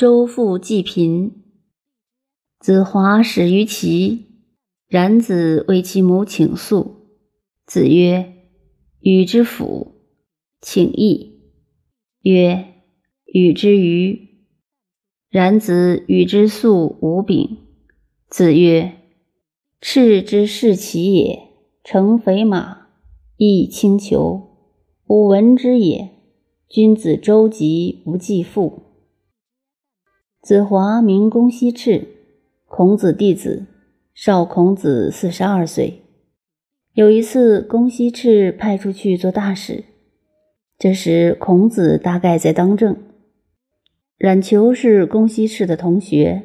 周父济贫，子华始于齐。冉子为其母请诉，子曰：“与之府，请义。”曰：“与之鱼。”冉子与之素无饼。子曰：“赤之视其也，乘肥马，亦轻裘，吾闻之也。君子周急不继父。”子华名公西赤，孔子弟子，少孔子四十二岁。有一次，公西赤派出去做大使，这时孔子大概在当政。冉求是公西赤的同学，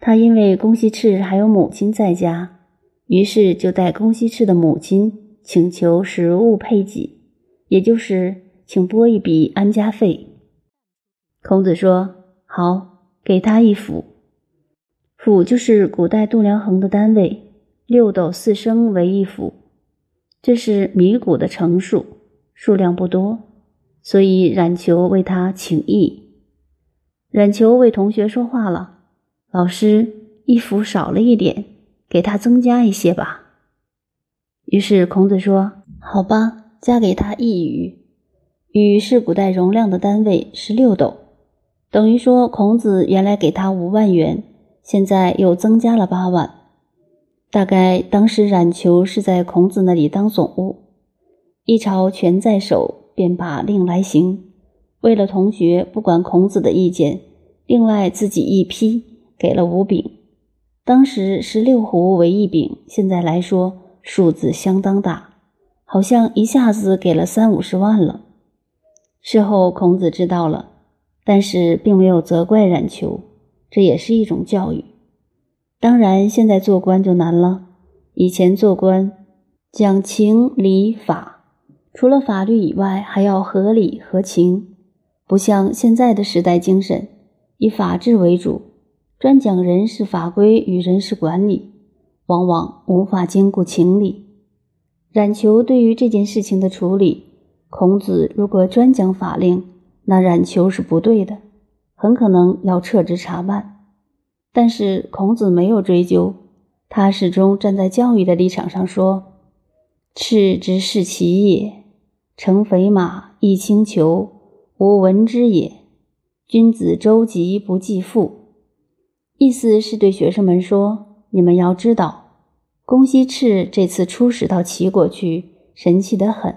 他因为公西赤还有母亲在家，于是就带公西赤的母亲请求食物配给，也就是请拨一笔安家费。孔子说：“好。”给他一府，府就是古代度量衡的单位，六斗四升为一府，这是米谷的乘数，数量不多，所以冉求为他请益。冉求为同学说话了：“老师，一府少了一点，给他增加一些吧。”于是孔子说：“好吧，加给他一羽。羽是古代容量的单位，是六斗。”等于说，孔子原来给他五万元，现在又增加了八万。大概当时冉求是在孔子那里当总务，一朝权在手，便把令来行。为了同学，不管孔子的意见，另外自己一批给了五饼。当时十六壶为一饼，现在来说数字相当大，好像一下子给了三五十万了。事后孔子知道了。但是并没有责怪冉求，这也是一种教育。当然，现在做官就难了。以前做官讲情理法，除了法律以外，还要合理合情，不像现在的时代精神，以法治为主，专讲人事法规与人事管理，往往无法兼顾情理。冉求对于这件事情的处理，孔子如果专讲法令。那冉求是不对的，很可能要撤职查办。但是孔子没有追究，他始终站在教育的立场上说：“赤之是其也，乘肥马，亦轻裘，吾闻之也。君子周急不继父。”意思是对学生们说：“你们要知道，公西赤这次出使到齐国去，神气得很，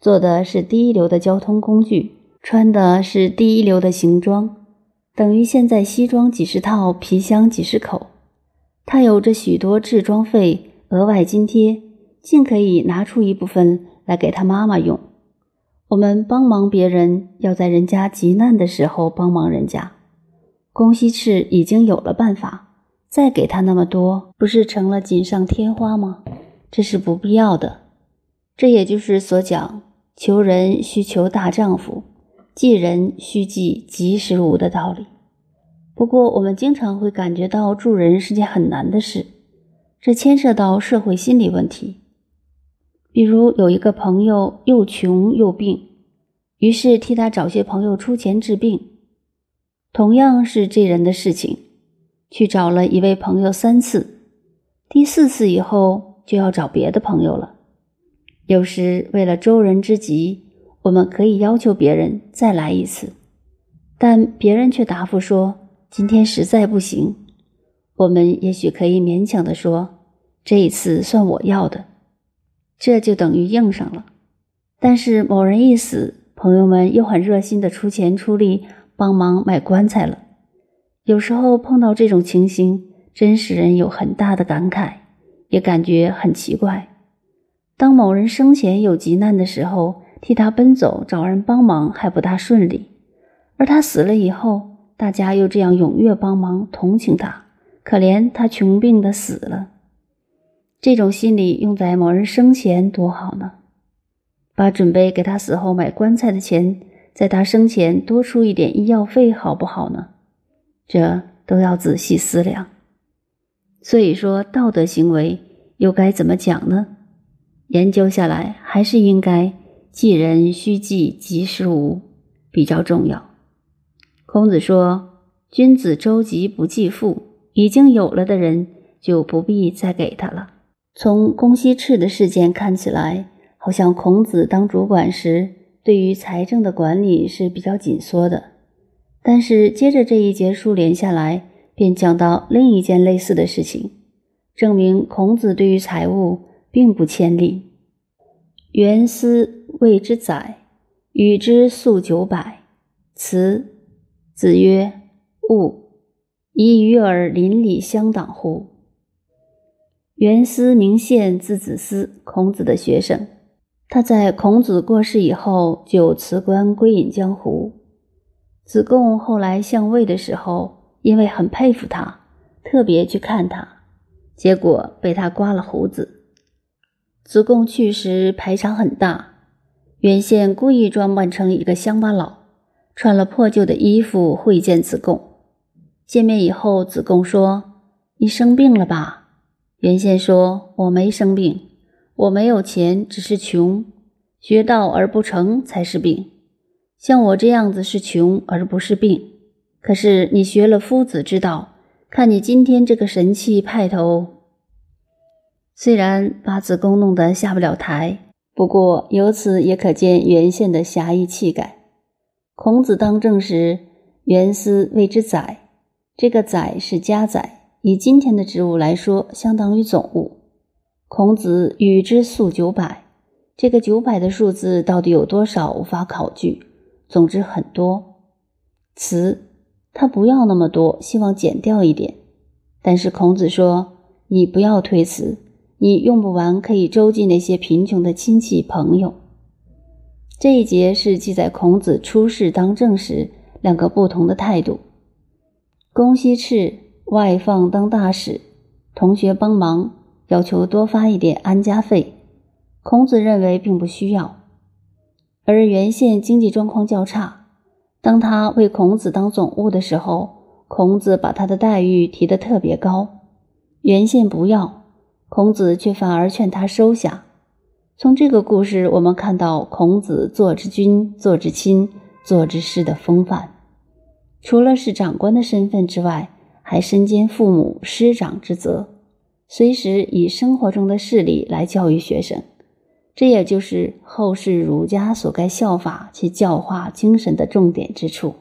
坐的是第一流的交通工具。”穿的是第一流的行装，等于现在西装几十套，皮箱几十口。他有着许多制装费、额外津贴，尽可以拿出一部分来给他妈妈用。我们帮忙别人，要在人家急难的时候帮忙人家。公西赤已经有了办法，再给他那么多，不是成了锦上添花吗？这是不必要的。这也就是所讲，求人需求大丈夫。济人需济及时无的道理。不过，我们经常会感觉到助人是件很难的事，这牵涉到社会心理问题。比如，有一个朋友又穷又病，于是替他找些朋友出钱治病。同样是这人的事情，去找了一位朋友三次，第四次以后就要找别的朋友了。有时为了周人之急。我们可以要求别人再来一次，但别人却答复说今天实在不行。我们也许可以勉强的说这一次算我要的，这就等于应上了。但是某人一死，朋友们又很热心的出钱出力帮忙买棺材了。有时候碰到这种情形，真使人有很大的感慨，也感觉很奇怪。当某人生前有急难的时候。替他奔走，找人帮忙还不大顺利，而他死了以后，大家又这样踊跃帮忙，同情他，可怜他穷病的死了。这种心理用在某人生前多好呢？把准备给他死后买棺材的钱，在他生前多出一点医药费，好不好呢？这都要仔细思量。所以说，道德行为又该怎么讲呢？研究下来，还是应该。济人须济及时无，比较重要。孔子说：“君子周急不济富，已经有了的人就不必再给他了。从公西赤的事件看起来，好像孔子当主管时对于财政的管理是比较紧缩的。但是接着这一节书连下来，便讲到另一件类似的事情，证明孔子对于财务并不谦利。原思谓之宰，与之粟九百。辞子曰。勿以与尔邻里相党乎？元思明宪字子思，孔子的学生。他在孔子过世以后就辞官归隐江湖。子贡后来相位的时候，因为很佩服他，特别去看他，结果被他刮了胡子。子贡去时排场很大，原宪故意装扮成一个乡巴佬，穿了破旧的衣服会见子贡。见面以后，子贡说：“你生病了吧？”原先说：“我没生病，我没有钱，只是穷。学道而不成才是病。像我这样子是穷而不是病。可是你学了夫子之道，看你今天这个神气派头，虽然把子贡弄得下不了台，不过由此也可见原先的侠义气概。孔子当政时，原思谓之宰。”这个宰是家宰，以今天的职务来说，相当于总务。孔子与之粟九百，这个九百的数字到底有多少，无法考据。总之很多。辞他不要那么多，希望减掉一点。但是孔子说：“你不要推辞，你用不完可以周济那些贫穷的亲戚朋友。”这一节是记载孔子出仕当政时两个不同的态度。公西赤外放当大使，同学帮忙，要求多发一点安家费。孔子认为并不需要。而原宪经济状况较差，当他为孔子当总务的时候，孔子把他的待遇提得特别高。原宪不要，孔子却反而劝他收下。从这个故事，我们看到孔子做之君、做之亲、做之师的风范。除了是长官的身份之外，还身兼父母师长之责，随时以生活中的事例来教育学生。这也就是后世儒家所该效法其教化精神的重点之处。